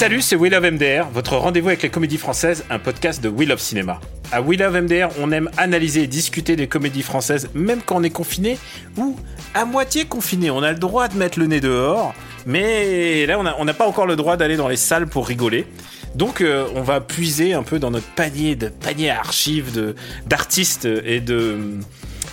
Salut, c'est We Love MDR, votre rendez-vous avec les comédies françaises, un podcast de We Love Cinéma. À We Love MDR, on aime analyser et discuter des comédies françaises, même quand on est confiné ou à moitié confiné. On a le droit de mettre le nez dehors, mais là, on n'a pas encore le droit d'aller dans les salles pour rigoler. Donc, euh, on va puiser un peu dans notre panier de panier à archives d'artistes et de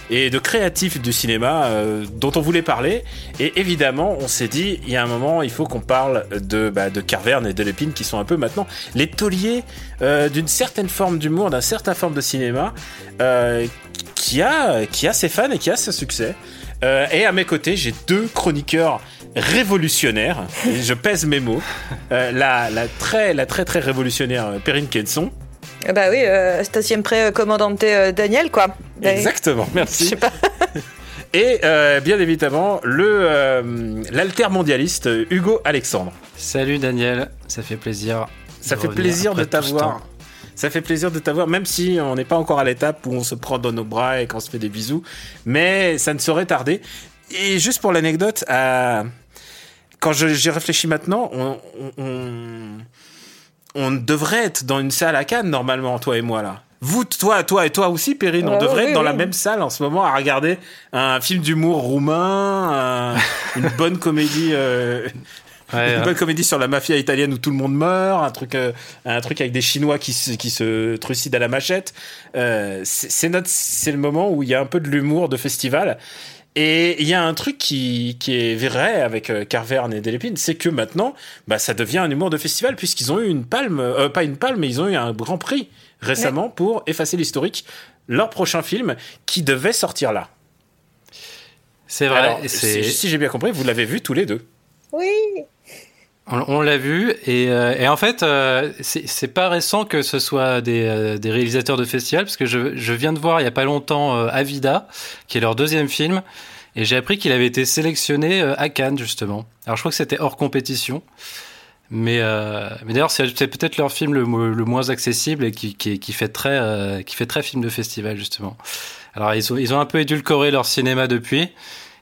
et de créatifs du cinéma euh, dont on voulait parler. Et évidemment, on s'est dit, il y a un moment, il faut qu'on parle de, bah, de Carverne et de Lépine, qui sont un peu maintenant les tauliers euh, d'une certaine forme d'humour, d'un certain forme de cinéma, euh, qui, a, qui a ses fans et qui a ses succès. et à mes côtés, j'ai deux chroniqueurs révolutionnaires, je pèse mes mots. la, la, très, la très très révolutionnaire Perrine Kenson. Bah oui, euh, station pré commandante euh, Daniel, quoi. Exactement, merci. Je sais pas. Et euh, bien évidemment, le l'altermondialiste Hugo Alexandre. Salut Daniel, ça fait plaisir. Ça fait plaisir de t'avoir. Ça fait plaisir de t'avoir, même si on n'est pas encore à l'étape où on se prend dans nos bras et qu'on se fait des bisous. Mais ça ne saurait tarder. Et juste pour l'anecdote, quand j'y réfléchis maintenant, on, on devrait être dans une salle à Cannes normalement, toi et moi là. Vous, toi, toi et toi aussi, Perrine, on devrait être dans la même salle en ce moment à regarder un film d'humour roumain, une bonne comédie. Euh, une hein. bonne comédie sur la mafia italienne où tout le monde meurt, un truc, euh, un truc avec des Chinois qui se, qui se trucident à la machette. Euh, c'est notre, c'est le moment où il y a un peu de l'humour de festival. Et il y a un truc qui, qui est vrai avec euh, Carverne et Delépine, c'est que maintenant, bah, ça devient un humour de festival puisqu'ils ont eu une palme, euh, pas une palme, mais ils ont eu un grand prix récemment pour effacer l'historique, leur prochain film qui devait sortir là. C'est vrai. si j'ai bien compris, vous l'avez vu tous les deux. Oui. On, l'a vu et, euh, et, en fait euh, c'est pas récent que ce soit des, euh, des, réalisateurs de festival parce que je, je, viens de voir il y a pas longtemps Avida qui est leur deuxième film et j'ai appris qu'il avait été sélectionné à Cannes justement. Alors je crois que c'était hors compétition. Mais, mais d'ailleurs, c'est peut-être leur film le, le, moins accessible et qui, qui, qui fait très, qui fait très film de festival justement. Alors ils ont, ils ont un peu édulcoré leur cinéma depuis,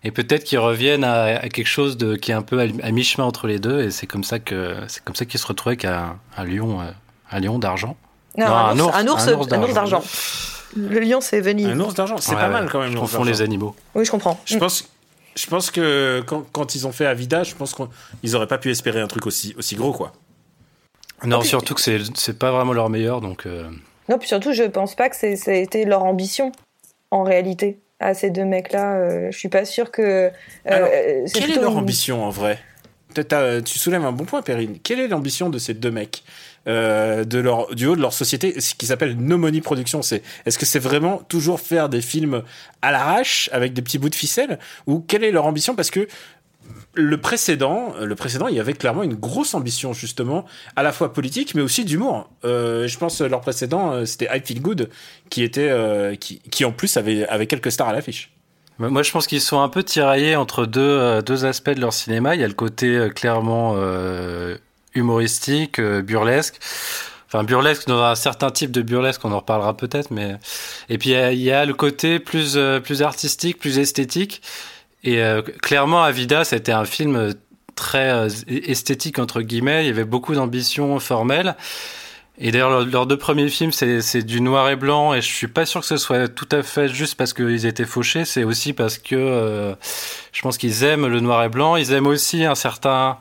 et peut-être qu'ils reviennent à, quelque chose de, qui est un peu à, mi-chemin entre les deux et c'est comme ça que c'est comme ça qu'ils se retrouvent avec un, lion euh, un lion d'argent. Non, un, ours, un, ours, un ours d'argent. le lion c'est Venise. Un ours d'argent c'est pas mal quand même je confonds les animaux. Oui je comprends. Je pense je pense que quand, quand ils ont fait Avida je pense qu'ils auraient pas pu espérer un truc aussi aussi gros quoi. Non surtout que c'est c'est pas vraiment leur meilleur donc euh. non puis surtout je pense pas que c'était leur ambition en réalité à ces deux mecs-là. Euh, je suis pas sûr que. Euh, quelle est leur ambition en vrai Tu soulèves un bon point, Perrine. Quelle est l'ambition de ces deux mecs euh, de leur, du haut de leur société, ce qui s'appelle No Money Production C'est est-ce que c'est vraiment toujours faire des films à l'arrache avec des petits bouts de ficelle ou quelle est leur ambition Parce que le précédent, le précédent, il y avait clairement une grosse ambition justement, à la fois politique mais aussi d'humour. Euh, je pense leur précédent, euh, c'était I Feel Good, qui était, euh, qui, qui, en plus avait, avait quelques stars à l'affiche. Moi, je pense qu'ils sont un peu tiraillés entre deux, deux aspects de leur cinéma. Il y a le côté clairement humoristique, burlesque. Enfin, burlesque dans un certain type de burlesque, on en reparlera peut-être, mais et puis il y, a le côté plus plus artistique, plus esthétique. Et euh, clairement, Avida, c'était un film très euh, esthétique, entre guillemets. Il y avait beaucoup d'ambition formelle. Et d'ailleurs, leurs deux premiers films, c'est du noir et blanc, et je suis pas sûr que ce soit tout à fait juste parce qu'ils étaient fauchés. C'est aussi parce que euh, je pense qu'ils aiment le noir et blanc. Ils aiment aussi un certain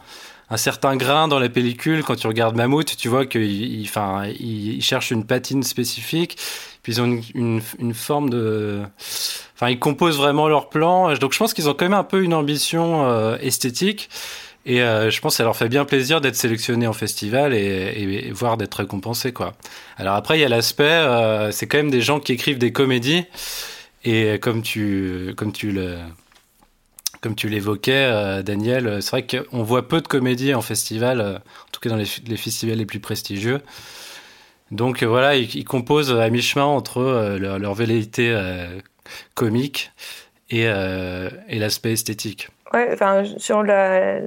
un certain grain dans la pellicule. Quand tu regardes Mammouth, tu vois qu'ils enfin, ils cherchent une patine spécifique. Puis ils ont une, une, une forme de Enfin, ils composent vraiment leur plan. Donc, je pense qu'ils ont quand même un peu une ambition euh, esthétique. Et euh, je pense que ça leur fait bien plaisir d'être sélectionnés en festival et, et, voire d'être récompensés, quoi. Alors après, il y a l'aspect, euh, c'est quand même des gens qui écrivent des comédies. Et comme tu, comme tu le, comme tu l'évoquais, euh, Daniel, c'est vrai qu'on voit peu de comédies en festival, en tout cas dans les, festivals les plus prestigieux. Donc voilà, ils, composent à mi-chemin entre leur, leur, velléité comique et, l'aspect esthétique. Ouais, enfin, sur la,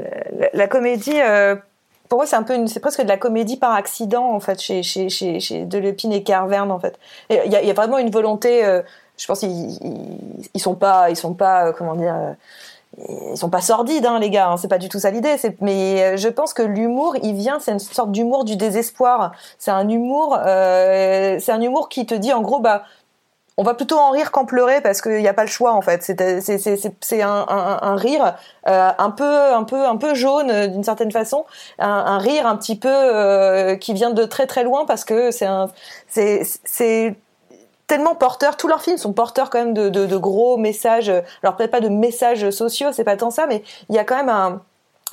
comédie, pour moi, c'est un peu, c'est presque de la comédie par accident en fait chez chez chez, chez et Carverne en fait. Il y a, vraiment une volonté. Euh, je pense qu'ils ils, sont pas, ils sont pas, euh, comment dire. Euh, ils sont pas sordides, hein, les gars. Hein, c'est pas du tout ça l'idée. Mais je pense que l'humour, il vient, c'est une sorte d'humour du désespoir. C'est un humour, euh, c'est un humour qui te dit, en gros, bah, on va plutôt en rire qu'en pleurer parce qu'il n'y a pas le choix en fait. C'est un, un, un, rire euh, un peu un peu un peu jaune euh, d'une certaine façon, un, rire un petit peu euh, qui vient de très très loin parce que c'est c'est tellement porteur. Tous leurs films sont porteurs quand même de, gros messages. Alors peut-être pas de messages sociaux, c'est pas tant ça, mais il y a quand même un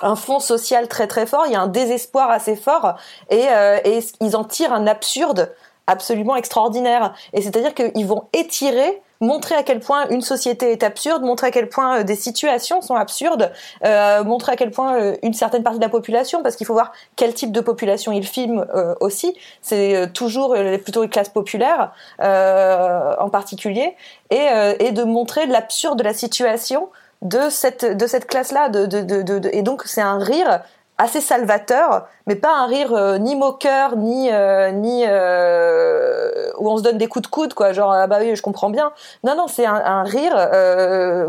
un fond social très très fort, il y a un désespoir assez fort et, euh, et ils en tirent un absurde absolument extraordinaire. Et c'est-à-dire qu'ils vont étirer montrer à quel point une société est absurde, montrer à quel point euh, des situations sont absurdes, euh, montrer à quel point euh, une certaine partie de la population, parce qu'il faut voir quel type de population ils filment aussi, c'est toujours plutôt les classes populaires en particulier, et, et de montrer l'absurde de la situation de cette de cette classe-là, de, de, de, et donc c'est un rire assez salvateur, mais pas un rire euh, ni moqueur, ni euh, ni euh, où on se donne des coups de coude, quoi. Genre ah bah oui, je comprends bien. Non non, c'est un, un, rire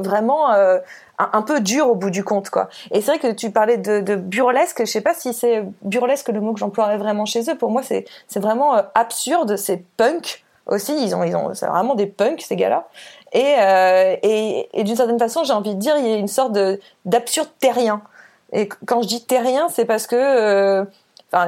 vraiment un, un, peu dur au bout du compte, quoi. Et c'est vrai que tu parlais de, de burlesque. Je sais pas si c'est burlesque le mot que j'emploierais vraiment chez eux. Pour moi, c'est c'est vraiment absurde, c'est punk aussi. Ils ont ils ont c'est vraiment des punks ces gars-là. Et, et, et d'une certaine façon, j'ai envie de dire, il y a une sorte de d'absurde terrien. Et quand je dis terrien, c'est parce que euh,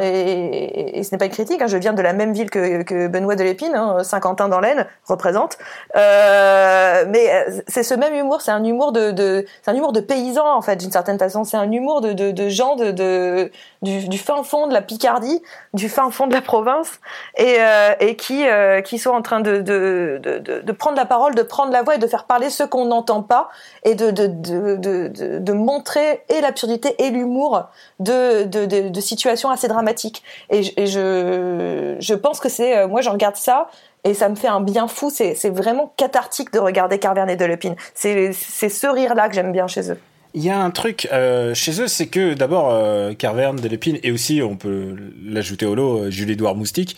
et, ce n'est pas une critique, hein, je viens de la même ville que, Benoît de Lépine, hein, Saint-Quentin dans l'Aisne, représente. Euh, mais euh, c'est ce même humour, c'est un humour de, de c'est un humour de paysans en fait, d'une certaine façon. C'est un humour de, de, de gens de, de du, fin fond de la Picardie, du fin fond de la province, et, euh, et qui euh, qui sont en train de, de, de, prendre la parole, de prendre la voix et de faire parler ceux qu'on n'entend pas, et de, de, montrer et l'absurdité et l'humour de, de, situations assez dramatique. Et, je, je pense que c'est, euh, moi, je regarde ça et ça me fait un bien fou. C'est, vraiment cathartique de regarder Carverne et Delépine. C'est ce rire-là que j'aime bien chez eux. Il y a un truc euh, chez eux, c'est que d'abord euh, Carverne, Delépine et aussi on peut l'ajouter au lot euh, Julie-Édouard Moustique.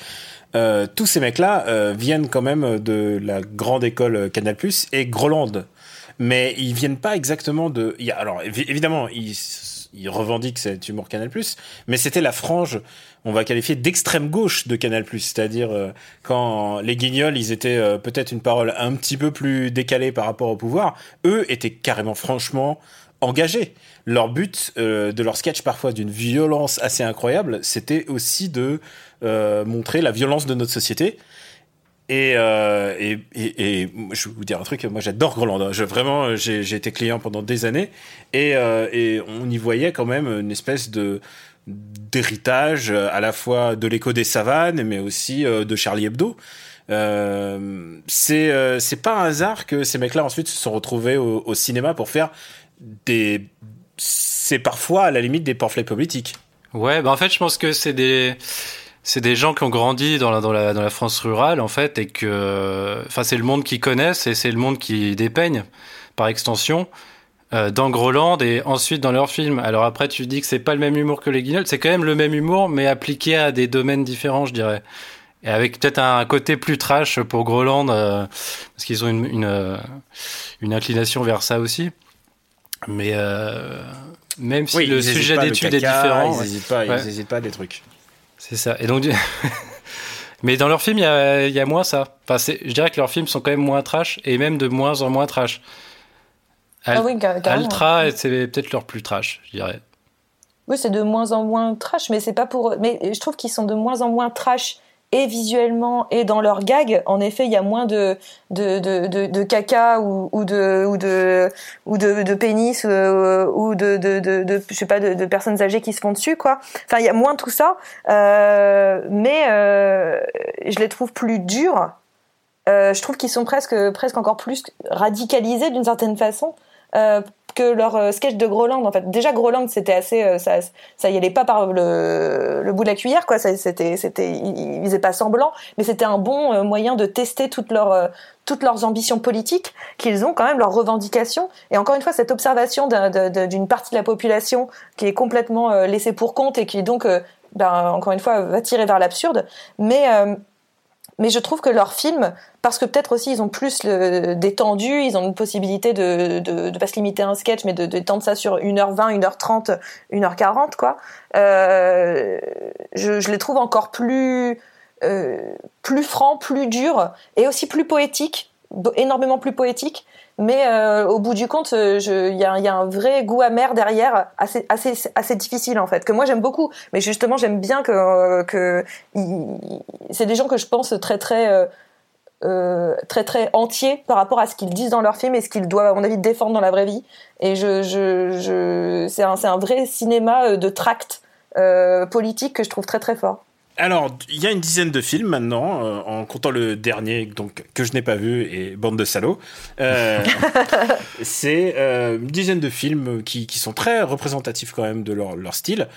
tous ces mecs-là viennent quand même de la grande école Canal+ et Groland, mais ils viennent pas exactement de. Alors évidemment ils il revendique cet humour Canal+, mais c'était la frange, on va qualifier d'extrême gauche de Canal+, c'est-à-dire euh, quand les Guignols, ils étaient euh, peut-être une parole un petit peu plus décalée par rapport au pouvoir, eux étaient carrément franchement engagés. Leur but euh, de leur sketch, parfois d'une violence assez incroyable, c'était aussi de montrer la violence de notre société euh, et, et, et, je vais vous dire un truc, moi j'adore Groland. Je, vraiment, j'ai été client pendant des années et, euh, et on y voyait quand même une espèce de d'héritage à la fois de l'écho des savanes, mais aussi euh, de Charlie Hebdo. Euh, c'est euh, c'est pas un hasard que ces mecs-là ensuite se sont retrouvés au cinéma pour faire C'est parfois à la limite des pamphlets politiques. Ouais, bah en fait, je pense que c'est des c'est des gens qui ont grandi dans la, dans la, dans la France rurale, en fait, et que, enfin, c'est le monde qu'ils connaissent et c'est le monde qui dépeignent, par extension, euh, dans Groland et ensuite dans leurs films. Alors après, tu dis que c'est pas le même humour que les Guignols, c'est quand même le même humour, mais appliqué à des domaines différents, je dirais. Et avec peut-être un côté plus trash pour Groland, euh, parce qu'ils ont une, une, euh, une, inclination vers ça aussi. Mais euh, même si le sujet d'étude est différent. Ils n'hésitent pas, ils hésitent pas à des trucs. C'est ça. Et donc, mais dans leurs films, il y a, y a, moins ça. Enfin, je dirais que leurs films sont quand même moins trash et même de moins en moins trash. ah oui, Altra, c'est peut-être leur plus trash, je dirais. Oui, c'est de moins en moins trash, mais c'est pas pour. Mais je trouve qu'ils sont de moins en moins trash et visuellement et dans leurs gags, en effet, il y a moins de de, de, de, de caca ou, ou, de ou de ou de, de pénis euh, ou de, de, de, je sais pas de, personnes âgées qui se font dessus quoi. Enfin, il y a moins tout ça, euh, mais euh, je les trouve plus durs je trouve qu'ils sont presque, presque encore plus radicalisés d'une certaine façon que leur euh, sketch de Groland en fait. Déjà Groland c'était assez euh, ça ça y allait pas par le, bout de la cuillère quoi. C'était c'était ils faisaient pas semblant mais c'était un bon euh, moyen de tester toutes leurs toutes leurs ambitions politiques qu'ils ont quand même leurs revendications. Et encore une fois cette observation d'une partie de la population qui est complètement laissée pour compte et qui donc ben, encore une fois va tirer vers l'absurde. Mais mais je trouve que leurs films, parce que peut-être aussi ils ont plus le, détendu, ils ont une possibilité de de, de pas se limiter à un sketch, mais de, de tendre ça sur 1h20, 1h30, 1h40, quoi. Euh, je, je, les trouve encore plus euh, plus francs, plus durs et aussi plus poétiques, énormément plus poétiques mais euh, au bout du compte, euh, il y, y, a un vrai goût amer derrière, assez, assez, difficile en fait, que moi j'aime beaucoup. Mais justement, j'aime bien que, euh, c'est des gens que je pense très très euh, très très entiers par rapport à ce qu'ils disent dans leurs films et ce qu'ils doivent à mon avis défendre dans la vraie vie. Et c'est un, un vrai cinéma de tract euh, politique que je trouve très très fort. Alors, il y a une dizaine de films maintenant, euh, en comptant le dernier, donc que je n'ai pas vu et bande de salauds. Euh, c'est euh, une dizaine de films qui, qui, sont très représentatifs quand même de leur, leur style.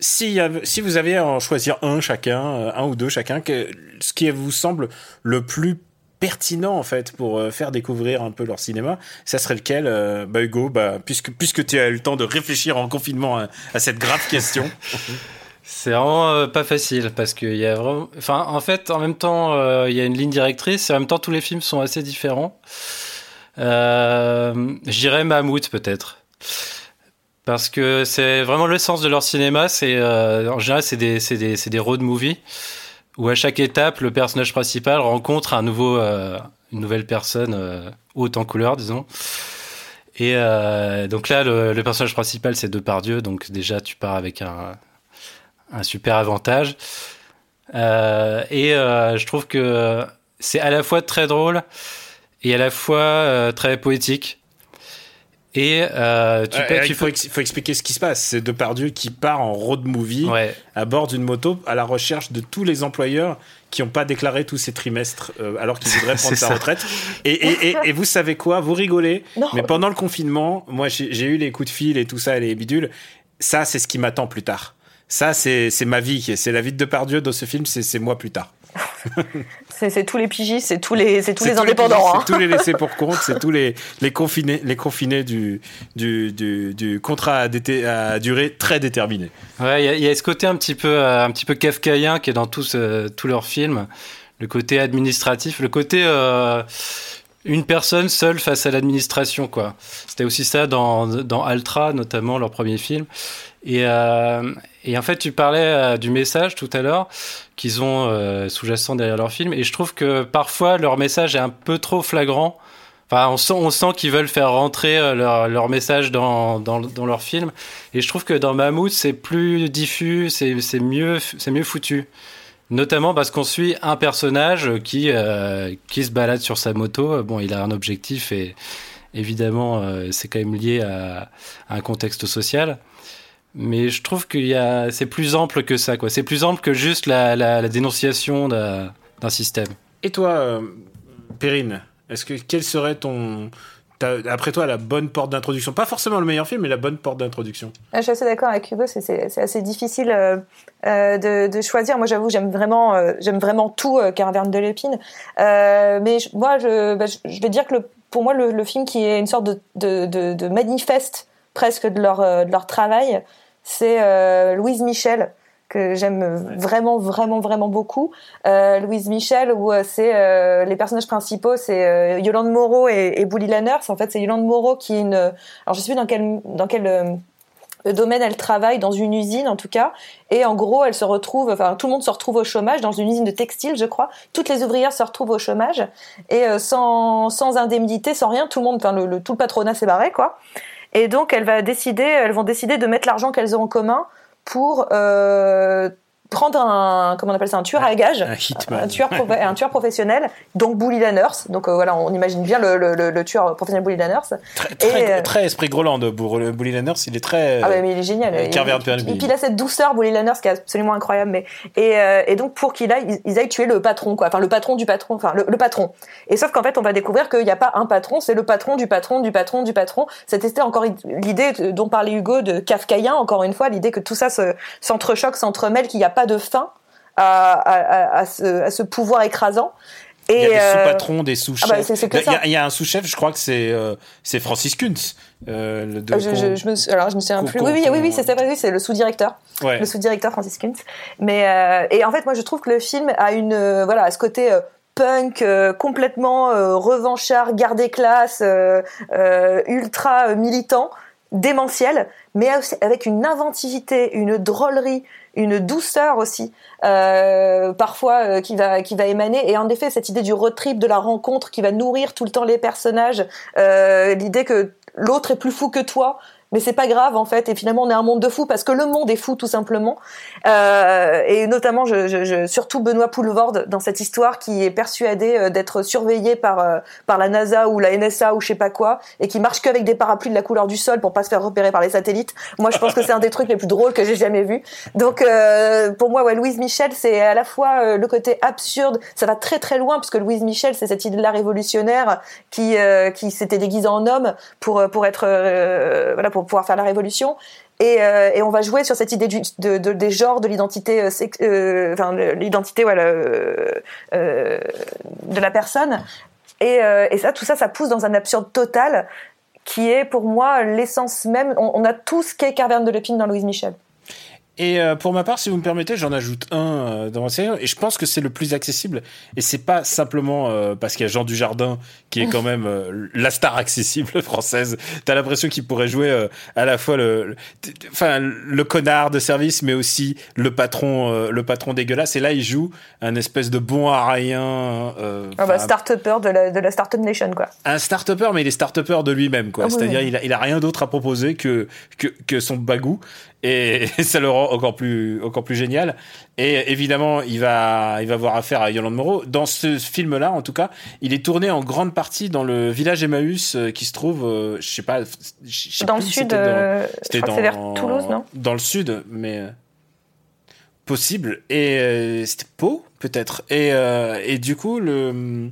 Si, y a, si vous avez à en choisir un chacun, un ou deux chacun, que, ce qui vous semble le plus pertinent en fait pour faire découvrir un peu leur cinéma, ça serait lequel Bah Hugo, bah, puisque, puisque tu as eu le temps de réfléchir en confinement à, à cette grave question. C'est vraiment euh, pas facile parce qu'il y a vraiment. Enfin, en fait, en même temps, euh, il y a une ligne directrice et en même temps, tous les films sont assez différents. Euh, J'irais Mammouth peut-être. Parce que c'est vraiment le sens de leur cinéma. C'est euh, en général c'est des des des road movies où à chaque étape le personnage principal rencontre un nouveau une nouvelle personne haute en couleur disons. Et donc là le, le personnage principal c'est Depardieu donc déjà tu pars avec un un super avantage. Euh, et euh, je trouve que c'est à la fois très drôle et à la fois euh, très poétique. Et tu il faut, faut, expliquer ce qui se passe. C'est Depardieu qui part en road movie à bord d'une moto à la recherche de tous les employeurs qui n'ont pas déclaré tous ces trimestres alors qu'ils voudraient prendre sa retraite. Et, et, et, vous savez quoi? Vous rigolez, mais pendant le confinement, moi j'ai eu les coups de fil et tout ça, les bidules. Ça, c'est ce qui m'attend plus tard. Ça, c'est ma vie. C'est la vie de Depardieu dans ce film, c'est moi plus tard. c'est tous les pigistes, c'est tous les, tous les indépendants. C'est tous les laissés pour compte, c'est tous les, les confinés, les confinés du, du, du, du contrat à, à, durée très déterminée. Ouais, il y, y, a ce côté un petit peu, euh, un petit peu kafkaïen qui est dans tous, euh, tous leurs films. Le côté administratif, le côté euh, une personne seule face à l'administration, quoi. C'était aussi ça dans, dans Altra, notamment leur premier film. Et, euh, et en fait, tu parlais euh, du message tout à l'heure qu'ils ont euh, sous-jacent derrière leur film, et je trouve que parfois leur message est un peu trop flagrant. Enfin, on sent, qu'ils veulent faire rentrer euh, leur, message dans, leur film. Et je trouve que dans Mammouth, c'est plus diffus, c'est mieux, mieux foutu. Notamment parce qu'on suit un personnage qui, se balade sur sa moto. Bon, il a un objectif et évidemment, c'est quand même lié à, un contexte social. Mais je trouve qu'il y a, c'est plus ample que ça, quoi. C'est plus ample que juste la, la, la dénonciation d'un système. Et toi, euh, Perrine, est-ce que quel serait ton après toi la bonne porte d'introduction? Pas forcément le meilleur film, mais la bonne porte d'introduction. Ah, je suis assez d'accord avec Hugo, c'est assez difficile euh, euh, de, de, choisir. Moi, j'avoue, j'aime vraiment, euh, j'aime vraiment tout euh, Caraverne de l'épine. Euh, mais je, moi, je, bah, je, vais dire que le, pour moi, le, le, film qui est une sorte de, de, de, de manifeste presque de leur, de leur travail, c'est Louise Michel que j'aime vraiment vraiment vraiment beaucoup. Euh, Louise Michel où euh, c'est euh, les personnages principaux c'est euh, Yolande Moreau et, et Bully Lanners. En fait c'est Yolande Moreau qui est une alors je sais plus dans quel dans quel euh, domaine elle travaille dans une usine en tout cas. Et en gros elle se retrouve enfin tout le monde se retrouve au chômage dans une usine de textile je crois. Toutes les ouvrières se retrouvent au chômage. Et sans sans indemnité sans rien tout le monde enfin le, le tout le patronat s'est barré quoi et donc elle va décider elles vont décider de mettre l'argent qu'elles ont en commun pour euh, prendre un comment on appelle ça un tueur à gages. un, hitman. un tueur un tueur professionnel donc Bully Lanners donc euh, voilà on imagine bien le, le, le, tueur professionnel Bully Lanners très, très, très esprit Groland Bully Lanners il est très ah mais il est génial. et, puis il a cette douceur Bully Lanners qui est absolument incroyable mais et, et donc pour qu'il aille ils, aillent tuer le patron quoi. Enfin le patron du patron enfin le, patron. Et sauf qu'en fait on va découvrir qu'il n'y a pas un patron c'est le patron du patron du patron du patron. C'était encore l'idée dont parlait Hugo de kafkaïen encore une fois l'idée que tout ça s'entrechoque s'entremêle qu'il n'y a pas de fin à, ce, pouvoir écrasant. Et il y a des euh, sous-patrons, des sous-chefs. il, y a un sous-chef, je crois que c'est euh, c'est Francis Kuntz. Euh, le ah, je, je, me, alors je me souviens plus. Oui, oui, oui, oui c'est oui, c'est le sous-directeur, le sous-directeur Francis Kuntz. Mais et en fait, moi, je trouve que le film a une voilà, à ce côté punk complètement revanchard, garde classe, ultra militant démentiel, mais avec une inventivité, une drôlerie, une douceur aussi, euh, parfois euh, qui va qui va émaner. Et en effet, cette idée du road trip, de la rencontre, qui va nourrir tout le temps les personnages, euh, l'idée que l'autre est plus fou que toi, mais c'est pas grave en fait. Et finalement on est un monde de fous parce que le monde est fou tout simplement. Euh, et notamment je, je, je, surtout Benoît Poulvorde dans cette histoire qui est persuadé euh, d'être surveillé par euh, par la NASA ou la NSA ou je sais pas quoi et qui marche qu'avec des parapluies de la couleur du sol pour pas se faire repérer par les satellites. Moi je pense que c'est un des trucs les plus drôles que j'ai jamais vu donc euh, pour moi ouais Louise Michel c'est à la fois euh, le côté absurde. Ça va très très loin parce que Louise Michel c'est cette idée de révolutionnaire qui qui s'était déguisée en homme pour pour être voilà pour pouvoir faire la révolution. Et, euh, et, on va jouer sur cette idée de, de, des genres, de l'identité, euh, euh l'identité de la personne. Et, ça, tout ça, ça pousse dans un absurde total qui est pour moi l'essence même. On, on, a tout ce qu'est Carverne de Lépine dans Louise Michel. Et euh, pour ma part, si vous me permettez, j'en ajoute un euh, dans ma série, et je pense que c'est le plus accessible. Et c'est pas simplement euh, parce qu'il y a Jean Dujardin qui est quand même la star accessible française. T'as l'impression qu'il pourrait jouer à la fois le, enfin le, connard de service, mais aussi le patron, le patron dégueulasse. Et là, il joue un espèce de bon arien. ah bah, start-upper de la, de la Startup Nation, quoi. Un start-upper, mais il est start-upper de lui-même, quoi. Ah C'est-à-dire, il, a, il a rien d'autre à proposer que, que, que son bagou et ça le rend encore plus encore plus génial. Et évidemment il va il va avoir affaire à Yolande Moreau. Dans ce film là en tout cas il est tourné en grande partie dans le village Emmaüs euh, qui se trouve euh, je sais pas sais dans le sud euh, c'était dans, vers Toulouse non? dans le sud mais possible. Et c'était Pau peut-être. Et et du coup le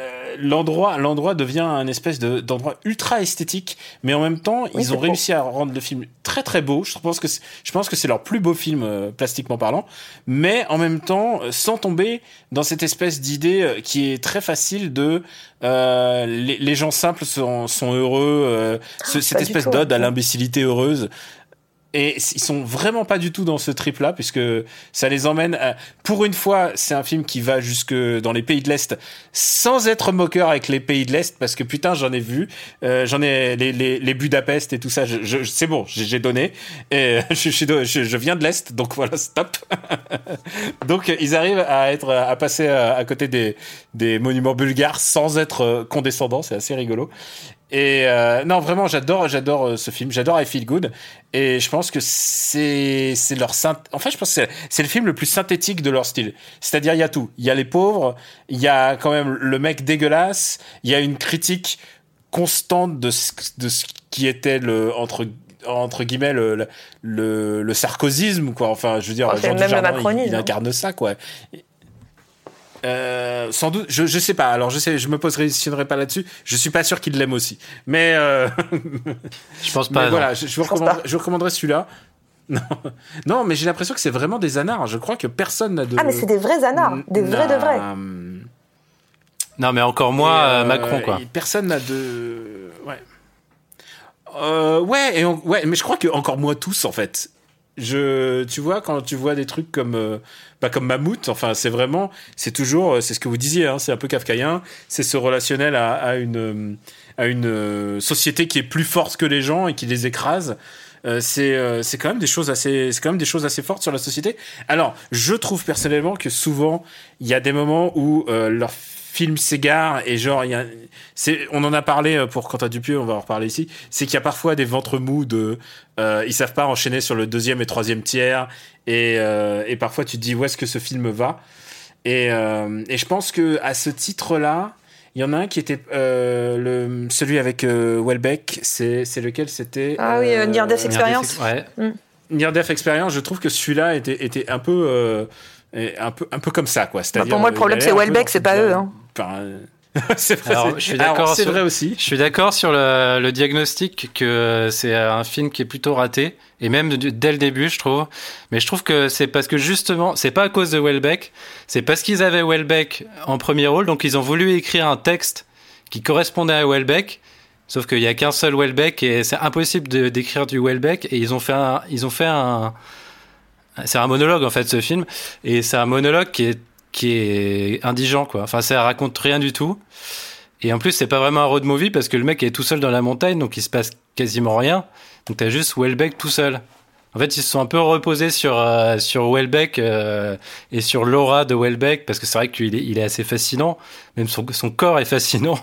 euh, l'endroit l'endroit devient un espèce de d'endroit ultra esthétique mais en même temps ils ont réussi à rendre le film très très beau. Je pense que je pense que c'est leur plus beau film euh, plastiquement parlant. Mais en même temps euh, sans tomber dans cette espèce d'idée qui est très facile de les, les, gens simples sont, sont heureux cette espèce d'ode à l'imbécilité heureuse et ils sont vraiment pas du tout dans ce trip là puisque ça les emmène à... pour une fois c'est un film qui va jusque dans les pays de l'est sans être moqueur avec les pays de l'est parce que putain j'en ai vu euh, j'en ai les, les, les, Budapest et tout ça je, je c'est bon j'ai donné et je, je, je, viens de l'est donc voilà stop. Donc ils arrivent à être à passer à, à côté des des monuments bulgares sans être condescendants c'est assez rigolo et euh, non, vraiment, j'adore, j'adore euh, ce film. J'adore I Feel Good. Et je pense que c'est, c'est leur En fait, je pense que c'est le film le plus synthétique de leur style. C'est-à-dire, il y a tout. Il y a les pauvres. Il y a quand même le mec dégueulasse. Il y a une critique constante de ce, de ce qui était le entre entre guillemets le, le, le, sarkozysme quoi enfin je veux dire oh, Jean Dujardin, il, il, incarne ça quoi euh, sans doute, je, je sais pas. Alors je sais, je me positionnerai pas là-dessus. Je suis pas sûr qu'il l'aime aussi. Mais euh... je pense pas. voilà, je, je, vous recommanderais, je recommanderais celui-là. Non, non, mais j'ai l'impression que c'est vraiment des anards. Je crois que personne n'a de. Ah, mais c'est des vrais anards, des vrais de vrais. Non, mais encore moins euh, Macron, quoi. Personne n'a de. Ouais. Euh, ouais, et ouais, mais je crois que encore moins tous, en fait. Je, tu vois, quand tu vois des trucs comme, euh, bah, comme Mammouth, enfin, c'est vraiment, c'est toujours, euh, c'est ce que vous disiez, hein, c'est un peu kafkaïen, c'est ce relationnel à, à une, à une euh, société qui est plus forte que les gens et qui les écrase. Euh, c'est c'est quand même des choses assez c'est quand même des choses assez fortes sur la société. Alors, je trouve personnellement que souvent il y a des moments où leur film s'égare et genre il y a c'est on en a parlé euh, pour Quentin Dupieux on va en reparler ici c'est qu'il y a parfois des ventres mous de euh, ils savent pas enchaîner sur le deuxième et troisième tiers et, euh, et parfois tu te dis où est-ce que ce film va? Et, euh, et je pense que à ce titre là il y en a un qui était euh, le celui avec euh, Welbeck c'est c'est lequel? C'était Ah oui, euh, Near Death Experience. Ouais. Near Death Experience je trouve que celui-là était était un peu euh, un peu un peu comme ça quoi c'est-à-dire Bah, pour moi, le problème, c'est Welbeck, c'est ce pas eux, hein. C'est vrai, Alors, c'est- je suis alors, d'accord c'est sur- vrai aussi Je suis d'accord sur le, le diagnostic que c'est un film qui est plutôt raté, et même dès le début, je trouve. Mais je trouve que c'est parce que justement, c'est pas à cause de Welbeck, c'est parce qu'ils avaient Welbeck en premier rôle, donc ils ont voulu écrire un texte qui correspondait à Welbeck. Sauf qu'il y a qu'un seul Welbeck et c'est impossible de- d'écrire du Welbeck. Et ils ont fait un, ils ont fait un, c'est un monologue en fait ce film, et c'est un monologue qui est qui est indigent quoi. Enfin, ça raconte rien du tout. Et en plus, c'est pas vraiment un road movie parce que le mec est tout seul dans la montagne, donc il se passe quasiment rien. Donc t'as juste Welbeck tout seul. En fait, ils se sont un peu reposés sur euh, sur Welbeck euh, et sur l'aura de Welbeck parce que c'est vrai qu'il est, il est assez fascinant, même son, son corps est fascinant.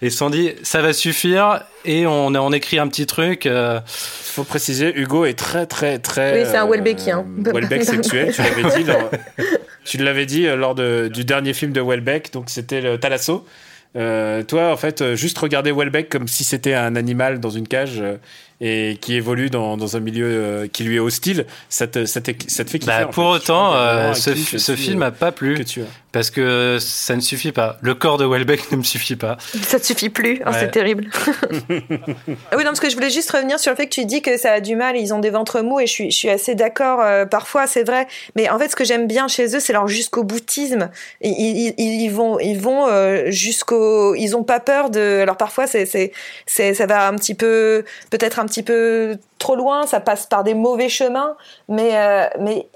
Et ils se sont dit ça va suffire et on on écrit un petit truc. euh, faut préciser Hugo est très très très Oui, c'est un Welbeckien. Welbeck sexuel tu l'avais dit lors, tu l'avais dit euh, lors de, du dernier film de Welbeck donc c'était le Talasso Euh, toi en fait euh, juste regarder Welbeck comme si c'était un animal dans une cage euh, et qui évolue dans, dans un milieu euh, qui lui est hostile ça te, ça te, ça te fait kiffer bah, pour fait. Autant, euh, ce, film euh, a pas plu que tu as. parce que ça ne suffit pas. Le corps de Welbeck ne me suffit pas. Ça te suffit plus, Oh, Ouais. c'est terrible. Ah oui, non, parce que je voulais juste revenir sur le fait que tu dis que ça a du mal, ils ont des ventres mous, et je suis, je suis assez d'accord. euh, parfois, c'est vrai, mais en fait, ce que j'aime bien chez eux, c'est leur jusqu'au boutisme. Ils, ils, vont, ils vont euh, jusqu'au, ils ont pas peur de. Alors parfois, c'est, c'est, c'est, ça va un petit peu, peut-être un petit peu trop loin, ça passe par des mauvais chemins, mais, euh, mais,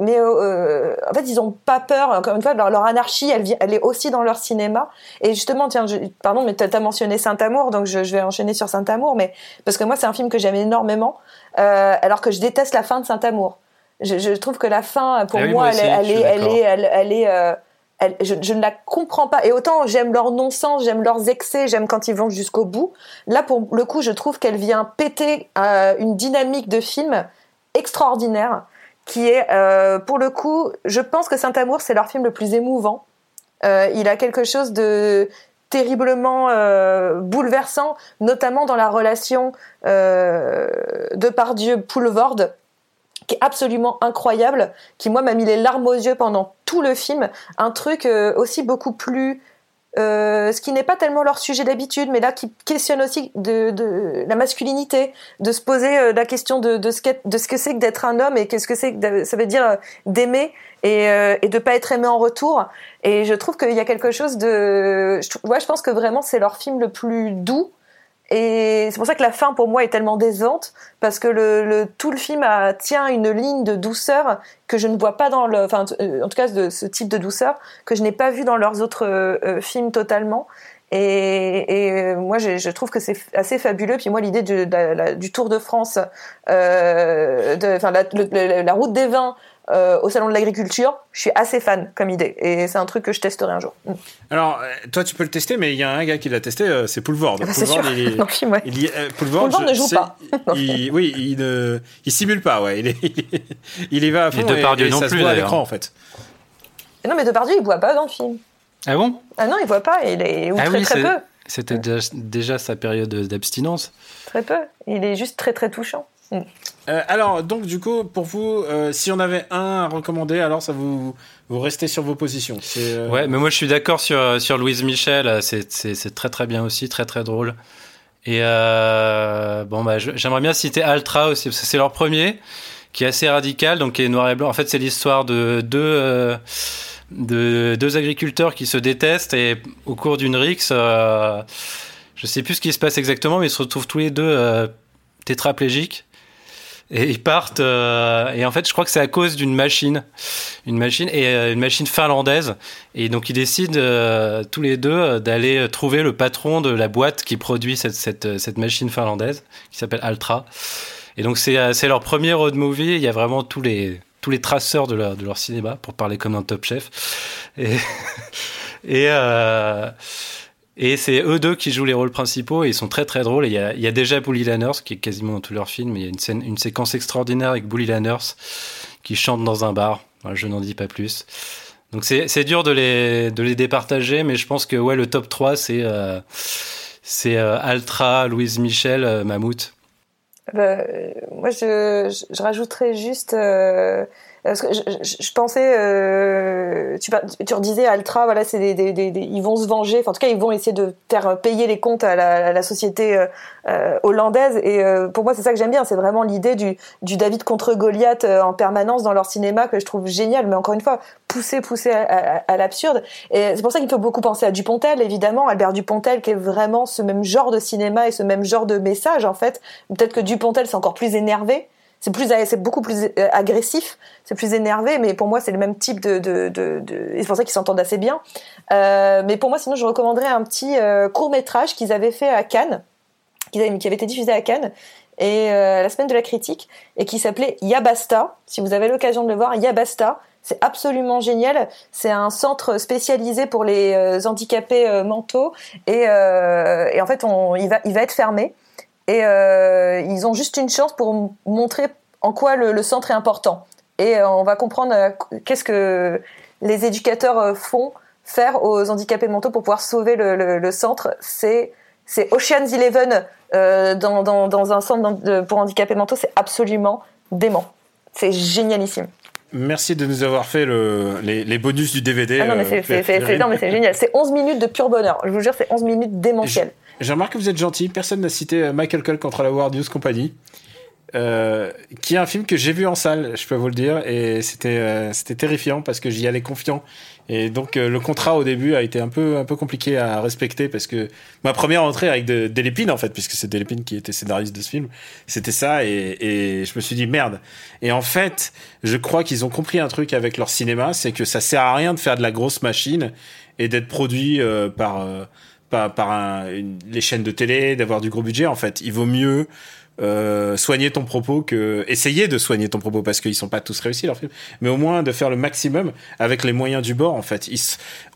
mais euh, en fait, ils ont pas peur. Encore une fois, leur, leur anarchie, elle, elle est aussi dans leur cinéma. Et justement, tiens, je- pardon, mais tu as mentionné Saint-Amour, donc je, je vais enchaîner sur Saint-Amour, mais parce que moi, c'est un film que j'aime énormément, euh, alors que je déteste la fin de Saint-Amour. Je, je trouve que la fin, pour Ah oui, moi, moi elle, est- aussi, elle, est, elle est, elle, elle est, euh, je, ne la comprends pas. Et autant j'aime leur non-sens, j'aime leurs excès, j'aime quand ils vont jusqu'au bout. Là, pour le coup, je trouve qu'elle vient péter euh, une dynamique de film extraordinaire qui est, euh, pour le coup, je pense que Saint-Amour, c'est leur film le plus émouvant. Euh, il a quelque chose de terriblement bouleversant, notamment dans la relation de Pardieu-Poulvorde, qui est absolument incroyable, qui moi m'a mis les larmes aux yeux pendant tout le film. Un truc euh, aussi beaucoup plus euh, ce qui n'est pas tellement leur sujet d'habitude, mais là qui questionne aussi de, la masculinité, de se poser euh, la question de, ce que c'est que d'être un homme et qu'est-ce que c'est que ça veut dire d'aimer et, et de pas être aimé en retour. Et je trouve qu'il y a quelque chose de, je, ouais, je pense que vraiment c'est leur film le plus doux. Et c'est pour ça que la fin pour moi est tellement décevante parce que le, le tout le film a, tient une ligne de douceur que je ne vois pas dans le, enfin euh, en tout cas de ce type de douceur que je n'ai pas vu dans leurs autres euh, euh, films totalement. Et, et moi, je, je trouve que c'est assez fabuleux. Puis moi, l'idée du, du Tour de France, euh, de, enfin la, la route des vins euh, au salon de l'agriculture, je suis assez fan comme idée. Et c'est un truc que je testerai un jour. Mm. alors euh, toi tu peux le tester mais il y a un gars qui l'a testé euh, c'est Poulvord Ah bah, c'est sûr. Poulvord, il est- Dans le film, ouais. Il y, euh, Poulvord, Poulvord je ne joue pas. il- oui, il ne, il simule pas, ouais. Il, est, il y va à fond. Et Depardieu et, et non ça se plus, voit à l'écran, en fait. Et non, mais Depardieu, il voit pas dans le film. Ah bon? Ah non, il voit pas. Il est ou Ah très oui, très peu, C'était déjà, déjà sa période d'abstinence. très peu. Il est juste très très touchant. Euh, alors, donc, du coup, pour vous, euh, si on avait un à recommander, alors ça vous, vous restez sur vos positions. Euh, Ouais, mais moi je suis d'accord sur, sur Louise Michel, euh, c'est- très très bien aussi, très très drôle. Et euh, bon, bah, j'aimerais bien citer Altra aussi, parce que c'est leur premier, qui est assez radical, donc qui est noir et blanc. En fait, c'est l'histoire de deux, euh, de deux agriculteurs qui se détestent et au cours d'une rixe, euh, je sais plus ce qui se passe exactement, mais ils se retrouvent tous les deux euh, tétraplégiques. Et ils partent. euh, et en fait, je crois que c'est à cause d'une machine, une machine et euh, une machine finlandaise. Et donc, ils décident euh, tous les deux euh, d'aller trouver le patron de la boîte qui produit cette cette, euh, cette machine finlandaise qui s'appelle Altra. Et donc, c'est euh, leur premier road movie. Il y a vraiment tous les tous les traceurs de leur de leur cinéma pour parler comme un Top Chef. Et Et, euh, et c'est eux deux qui jouent les rôles principaux et ils sont très très drôles. Il y a, y a déjà Bully Lanners qui est quasiment dans tous leurs films. Il y a une, scène, une séquence extraordinaire avec Bully Lanners qui chante dans un bar. je n'en dis pas plus. Donc c'est dur de les, de les départager, mais je pense que ouais, le top 3, c'est euh, c'est euh, Altra, Louise Michel, euh, Mammouth. Bah, moi, je, je, rajouterais juste parce que je, pensais, euh, tu, tu redisais Altra, voilà, c'est des, des, des, ils vont se venger. Enfin, en tout cas, ils vont essayer de faire payer les comptes à la, à la société euh, euh hollandaise. Et euh, pour moi, c'est ça que j'aime bien. C'est vraiment l'idée du, du David contre Goliath euh, en permanence dans leur cinéma que je trouve génial. Mais encore une fois, poussé, poussé à, à, à l'absurde. Et c'est pour ça qu'il faut beaucoup penser à Dupontel, évidemment, Albert Dupontel, qui est vraiment ce même genre de cinéma et ce même genre de message, en fait. Peut-être que Dupontel, c'est encore plus énervé c'est plus c'est beaucoup plus euh, agressif c'est plus énervé mais pour moi c'est le même type de, de, de, de... c'est pour ça qu'ils s'entendent assez bien euh, mais pour moi sinon je recommanderais un petit euh, court métrage qu'ils avaient fait à Cannes qui avait été diffusé à Cannes et euh, la semaine de la critique et qui s'appelait Yabasta si vous avez l'occasion de le voir Yabasta c'est absolument génial. C'est un centre spécialisé pour les euh, handicapés mentaux et, et, en fait, on, il, va, il va être fermé. Et euh, ils ont juste une chance pour montrer en quoi le, centre est important. Et euh, on va comprendre euh, qu'est-ce que les éducateurs font faire aux handicapés mentaux pour pouvoir sauver le, centre. C'est c'est Ocean's Eleven dans, dans, un centre pour handicapés mentaux. C'est absolument dément. C'est génialissime. Merci de nous avoir fait le, les, bonus du DVD. Ah non, mais c'est génial. C'est 11 minutes de pur bonheur. Je vous jure, c'est 11 minutes démentielles. J'ai remarqué que vous êtes gentil. Personne n'a cité euh, Michael Cole contre la World News Company. Euh, qui est un film que j'ai vu en salle, je peux vous le dire, et c'était euh, terrifiant parce que j'y allais confiant. Et donc le contrat au début a été un peu un peu compliqué à respecter parce que ma première entrée avec de, Delépine en fait, puisque c'est Delépine qui était scénariste de ce film, c'était ça et, et je me suis dit merde. Et en fait, je crois qu'ils ont compris un truc avec leur cinéma, c'est que ça sert à rien de faire de la grosse machine et d'être produit par par, par les chaînes de télé, d'avoir du gros budget. En fait, il vaut mieux euh, soigner ton propos que essayer de soigner ton propos parce qu'ils sont pas tous réussis leurs films, mais au moins de faire le maximum avec les moyens du bord. En fait, ils,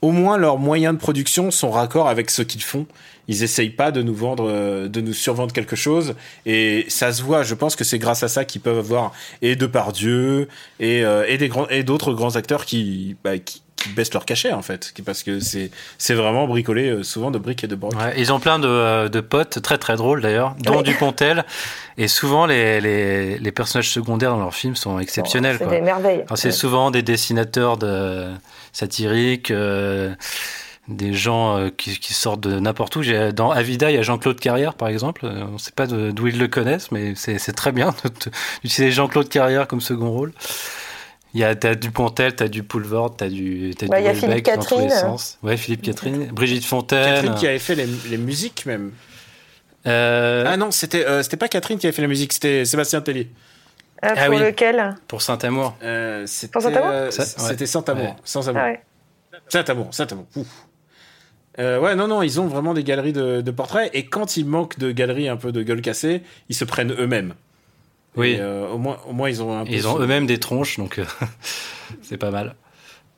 au moins leurs moyens de production sont raccord avec ce qu'ils font. Ils essayent pas de nous vendre, euh, de nous survendre quelque chose, et ça se voit. Je pense que c'est grâce à ça qu'ils peuvent avoir et Depardieu et euh, et des grands et d'autres grands acteurs qui, bah, qui baissent leur cachet en fait, parce que c'est c'est vraiment bricolé euh, souvent de briques et de brocs. ils ont plein de, euh, de, potes très très drôles d'ailleurs, dont Dupontel, et souvent les, les, les, personnages secondaires dans leurs films sont exceptionnels. c'est des merveilles. C'est souvent des dessinateurs de satiriques. Euh, des gens qui, qui, sortent de n'importe où. Dans Avida, il y a Jean-Claude Carrière, par exemple. On ne sait pas d'où ils le connaissent, mais c'est très bien d'utiliser Jean-Claude Carrière comme second rôle. Il y a, t'as du Pontel, t'as du Poulvord, t'as du, t'as du Philippe dans tous les sens. Ouais, Philippe Catherine, Brigitte Fontaine. Catherine qui avait fait les, les musiques même. Euh... Ah non, c'était, euh, c'était pas Catherine qui avait fait la musique, c'était Sébastien Tellier. Euh, ah, pour lequel Pour Saint-Amour. Euh, c'était, pour Saint-Amour euh, C'était Saint-Amour. Ouais. Saint-Amour. Ah ouais. Saint-Amour, Saint-Amour. Euh, ouais, non, non, ils ont vraiment des galeries de, de, portraits. Et quand il manque de galeries un peu de gueule cassée, ils se prennent eux-mêmes. Oui. Euh, au moins, au moins ils ont un Ils ont eux-mêmes des tronches, donc euh, c'est pas mal.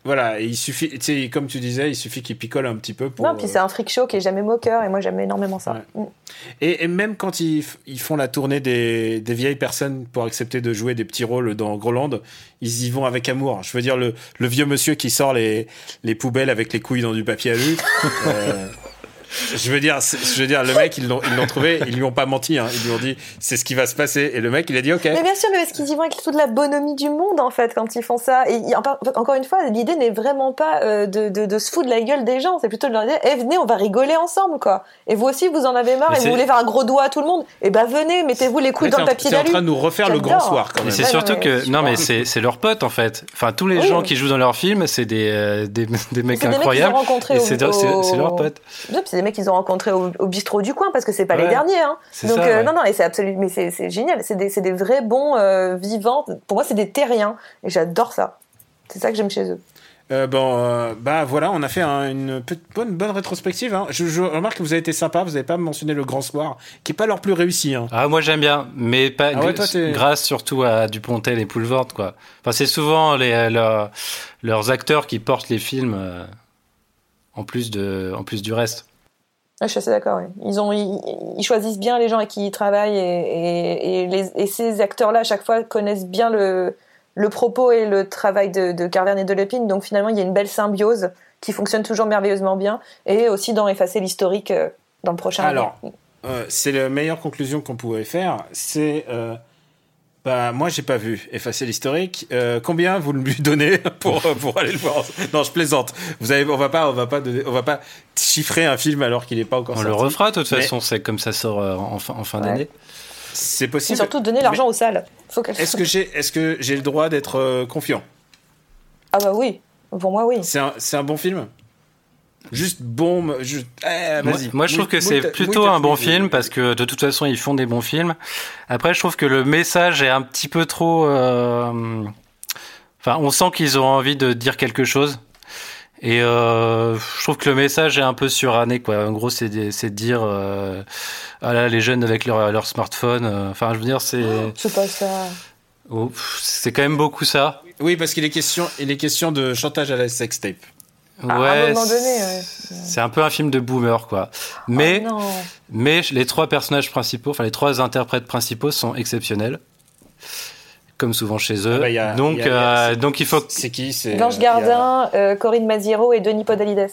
Voilà, il suffit, tu sais, comme tu disais, il suffit qu'ils picolent un petit peu pour. Non, puis c'est un freak show qui est jamais moqueur, et moi j'aime énormément ça. Mm. Et, et, même quand ils, ils font la tournée des, des, vieilles personnes pour accepter de jouer des petits rôles dans Groland, ils y vont avec amour. Je veux dire, le, le vieux monsieur qui sort les, les poubelles avec les couilles dans du papier à euh, je veux dire, je veux dire, le mec, ils l'ont, ils l'ont trouvé, ils lui ont pas menti, hein. Ils lui ont dit, c'est ce qui va se passer. Et le mec, il a dit, ok. Mais bien sûr, mais parce qu'ils y vont avec toute la bonhomie du monde, en fait, quand ils font ça. Et encore une fois, l'idée n'est vraiment pas euh, de, de, de, se foutre de la gueule des gens. C'est plutôt de leur dire, eh, venez, on va rigoler ensemble, quoi. Et vous aussi, vous en avez marre et vous voulez faire un gros doigt à tout le monde. Eh ben, venez, mettez-vous les couilles dans le papier d'alu. C'est en train de nous refaire le grand soir, quand même. C'est surtout que, non, mais c'est, c'est leurs potes, en fait. Enfin, tous les gens qui jouent dans leurs films, c'est des, euh, des, des, mecs incroyables. et c'est, leurs potes. c'est des mecs qu'ils ont rencontrés au, au, bistrot du coin parce que c'est pas les derniers. Hein. Donc euh, non non et c'est absolument mais c'est génial. C'est des, des vrais bons euh, vivants. Pour moi c'est des terriens et j'adore ça. C'est ça que j'aime chez eux. Euh, bon, euh, bah voilà, on a fait un, une bonne, bonne rétrospective. Hein. Je, je, remarque que vous avez été sympa, vous n'avez pas mentionné le Grand Soir, qui est pas leur plus réussi. Hein. Ah, moi j'aime bien, mais pas ah ouais, grâce surtout à Dupontel et Poulvord, quoi. Enfin, c'est souvent les, leurs, leurs acteurs qui portent les films en plus de, en plus du reste. Je suis assez d'accord. Ils ont, ils, choisissent bien les gens avec qui ils travaillent et, et, les, et ces acteurs-là à chaque fois connaissent bien le, le propos et le travail de, de Carverne et de Lepine. Donc finalement, il y a une belle symbiose qui fonctionne toujours merveilleusement bien et aussi dans effacer l'historique euh, dans le prochain. Alors, euh, c'est la meilleure conclusion qu'on pouvait faire. C'est euh, bah, moi, j'ai pas vu effacer l'historique. Euh, combien vous lui donnez pour, pour aller le voir Non, je plaisante. Vous avez, on va pas, on va pas, on va pas chiffrer un film alors qu'il n'est pas encore on sorti. On le refera de toute façon. C'est comme ça sort en fin, en fin d'année. C'est possible. Et surtout donner l'argent aux salles. Est-ce que j'ai, est-ce que j'ai le droit d'être confiant? Ah bah oui. Pour moi, oui. C'est un, c'est un bon film? Juste bon. Eh, moi, je trouve que c'est plutôt un bon film parce que de toute façon, ils font des bons films. Après, je trouve que le message est un petit peu trop. Euh... Enfin, on sent qu'ils ont envie de dire quelque chose. Et euh, je trouve que le message est un peu suranné, quoi. En gros, c'est de dire, euh, ah là, les jeunes avec leur, leur smartphone. Euh, enfin, je veux dire, c'est. Oh, c'est pas ça. Oh, c'est quand même beaucoup ça. Oui, parce qu'il est question, il est question de chantage à la sextape. Ouais, c'est un peu un film de boomer, quoi. Mais, oh mais les trois personnages principaux, enfin les trois interprètes principaux sont exceptionnels, comme souvent chez eux. Ah bah, donc, euh, donc il faut. C'est qui Blanche Gardin, euh, Corinne Maziero et Denis Podalides.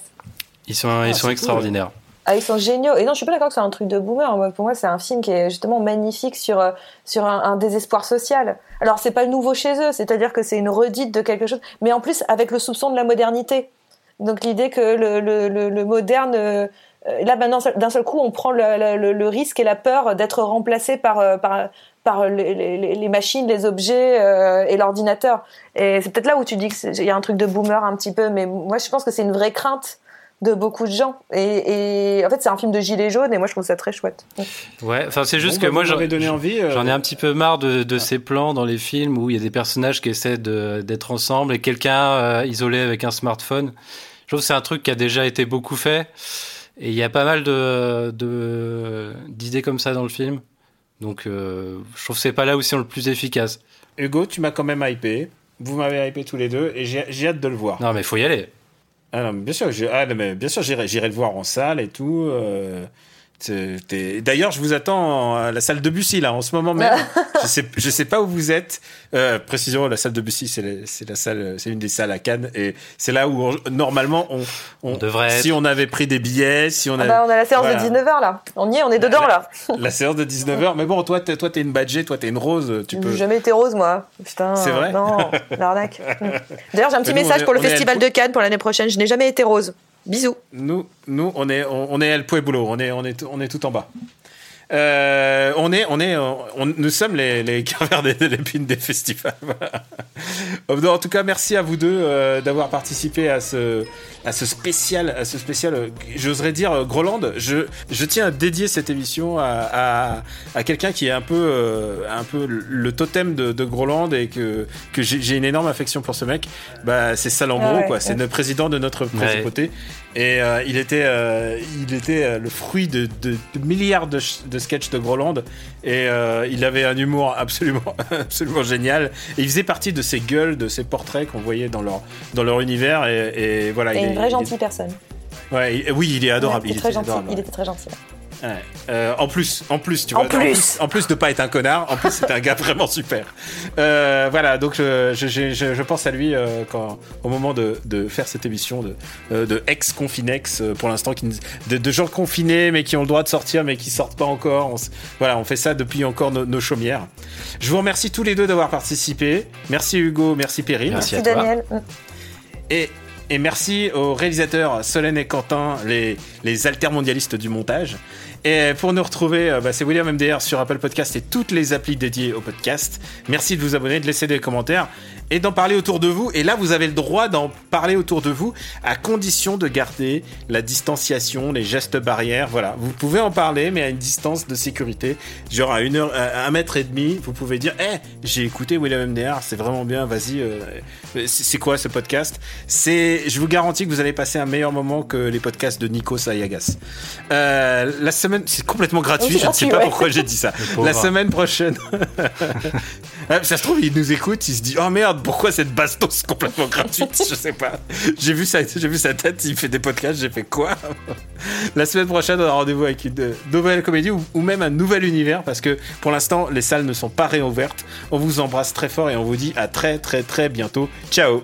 Ils sont, ils ah, sont extraordinaires. Ah, ils sont géniaux. Et non, je suis pas d'accord que c'est un truc de boomer. Pour moi, c'est un film qui est justement magnifique sur, euh, sur un, un désespoir social. Alors, c'est pas nouveau chez eux, c'est-à-dire que c'est une redite de quelque chose, mais en plus avec le soupçon de la modernité. Donc l'idée que le, le, le, moderne, euh, là maintenant d'un seul coup, on prend le, risque et la peur d'être remplacé par, euh, par, par les, les, les, machines, les objets euh, et l'ordinateur. Et c'est peut-être là où tu dis qu'il y a un truc de boomer un petit peu, mais moi je pense que c'est une vraie crainte de beaucoup de gens. Et, et en fait, c'est un film de gilet jaune et moi je trouve ça très chouette. Ouais, enfin c'est juste que bah, moi j'en donné envie. J'en ai un petit peu marre de, de ces plans dans les films où il y a des personnages qui essaient d'être ensemble et quelqu'un isolé avec un smartphone. Je trouve que c'est un truc qui a déjà été beaucoup fait. Et il y a pas mal de, d'idées comme ça dans le film. Donc euh, je trouve que c'est pas là où c'est le plus efficace. Hugo, tu m'as quand même hypé. Vous m'avez hypé tous les deux et j'ai, hâte de le voir. Non mais il faut y aller. Ah non, bien sûr, ah, mais bien sûr, j'irai, j'irai le voir en salle et tout. Euh, D'ailleurs, je vous attends à la salle de Bussy là en ce moment même. je sais, je sais pas où vous êtes. Euh, précision, la salle de Bussy, c'est la, salle, c'est une des salles à Cannes et c'est là où normalement on, on, devrait. Si on avait pris des billets, si on ah bah, on a la séance de 19 h là. On y est, on est dedans là. La, séance de 19 h Mais bon, toi, t'es, toi, t'es une badgée, toi, t'es une rose. Tu peux. J'ai jamais été rose moi. Putain. C'est vrai. Non, l'arnaque. D'ailleurs, j'ai un petit message pour le festival de Cannes pour l'année prochaine. Je n'ai jamais été rose. Bisous. Nous, nous, on est, on, est El Pueblo, on est, on est, on est tout en bas. Euh, on est, on est, nous sommes les, les des l'épine des festivals. en tout cas, merci à vous deux euh, d'avoir participé à ce, à ce spécial, à ce spécial. Euh, j'oserais dire Groland. Je, je tiens à dédier cette émission à, à, quelqu'un qui est un peu, un peu le totem de, de Groland et que, que j'ai une énorme affection pour ce mec. Bah, c'est Salambro, ah quoi. C'est le président de notre principauté. Et euh, il était, euh, il était euh, le fruit de, de, milliards de, de, sketchs de Groland. Et il avait un humour absolument, absolument génial. Et il faisait partie de ces gueules, de ces portraits qu'on voyait dans leur, dans leur univers. Et, voilà. Et il une vraie gentille personne. Ouais, oui, il est adorable. il, très gentil. il était très gentil. Euh, en plus, en plus, tu vois, en plus, en plus, de pas être un connard, en plus c'est un gars vraiment super. Euh, voilà, donc je, je, je, pense à lui euh, quand, au moment de, de, faire cette émission de, de ex confinex euh, pour l'instant, de, de, gens confinés mais qui ont le droit de sortir mais qui sortent pas encore. voilà, on fait ça depuis encore nos chaumières. Je vous remercie tous les deux d'avoir participé. Merci Hugo, merci Perrine. Merci, à toi. Daniel. Et et merci aux réalisateurs Solène et Quentin, les, les altermondialistes du montage. Et pour nous retrouver, euh, bah, c'est William MDR sur Apple Podcast et toutes les applis dédiées au podcast. Merci de vous abonner, de laisser des commentaires et d'en parler autour de vous. Et là, vous avez le droit d'en parler autour de vous à condition de garder la distanciation, les gestes barrières. Voilà, vous pouvez en parler, mais à une distance de sécurité, genre à une heure, à un mètre et demi. Vous pouvez dire, eh, j'ai écouté William MDR, c'est vraiment bien. Vas-y, euh, c'est quoi ce podcast? C'est, je vous garantis que vous allez passer un meilleur moment que les podcasts de Nico Sayagas. Euh, la semaine semaine, c'est complètement gratuit. Je ne sais pas ouais. pourquoi j'ai dit ça. La semaine prochaine. Ah, ça se trouve, il nous écoute, il se dit Oh merde, pourquoi cette bastos complètement gratuite? Je sais pas. J'ai vu, sa- j'ai vu sa tête, il fait des podcasts, j'ai fait quoi? La semaine prochaine, on a rendez-vous avec une euh, nouvelle comédie ou, ou même un nouvel univers parce que pour l'instant, les salles ne sont pas réouvertes. On vous embrasse très fort et on vous dit à très très très bientôt. Ciao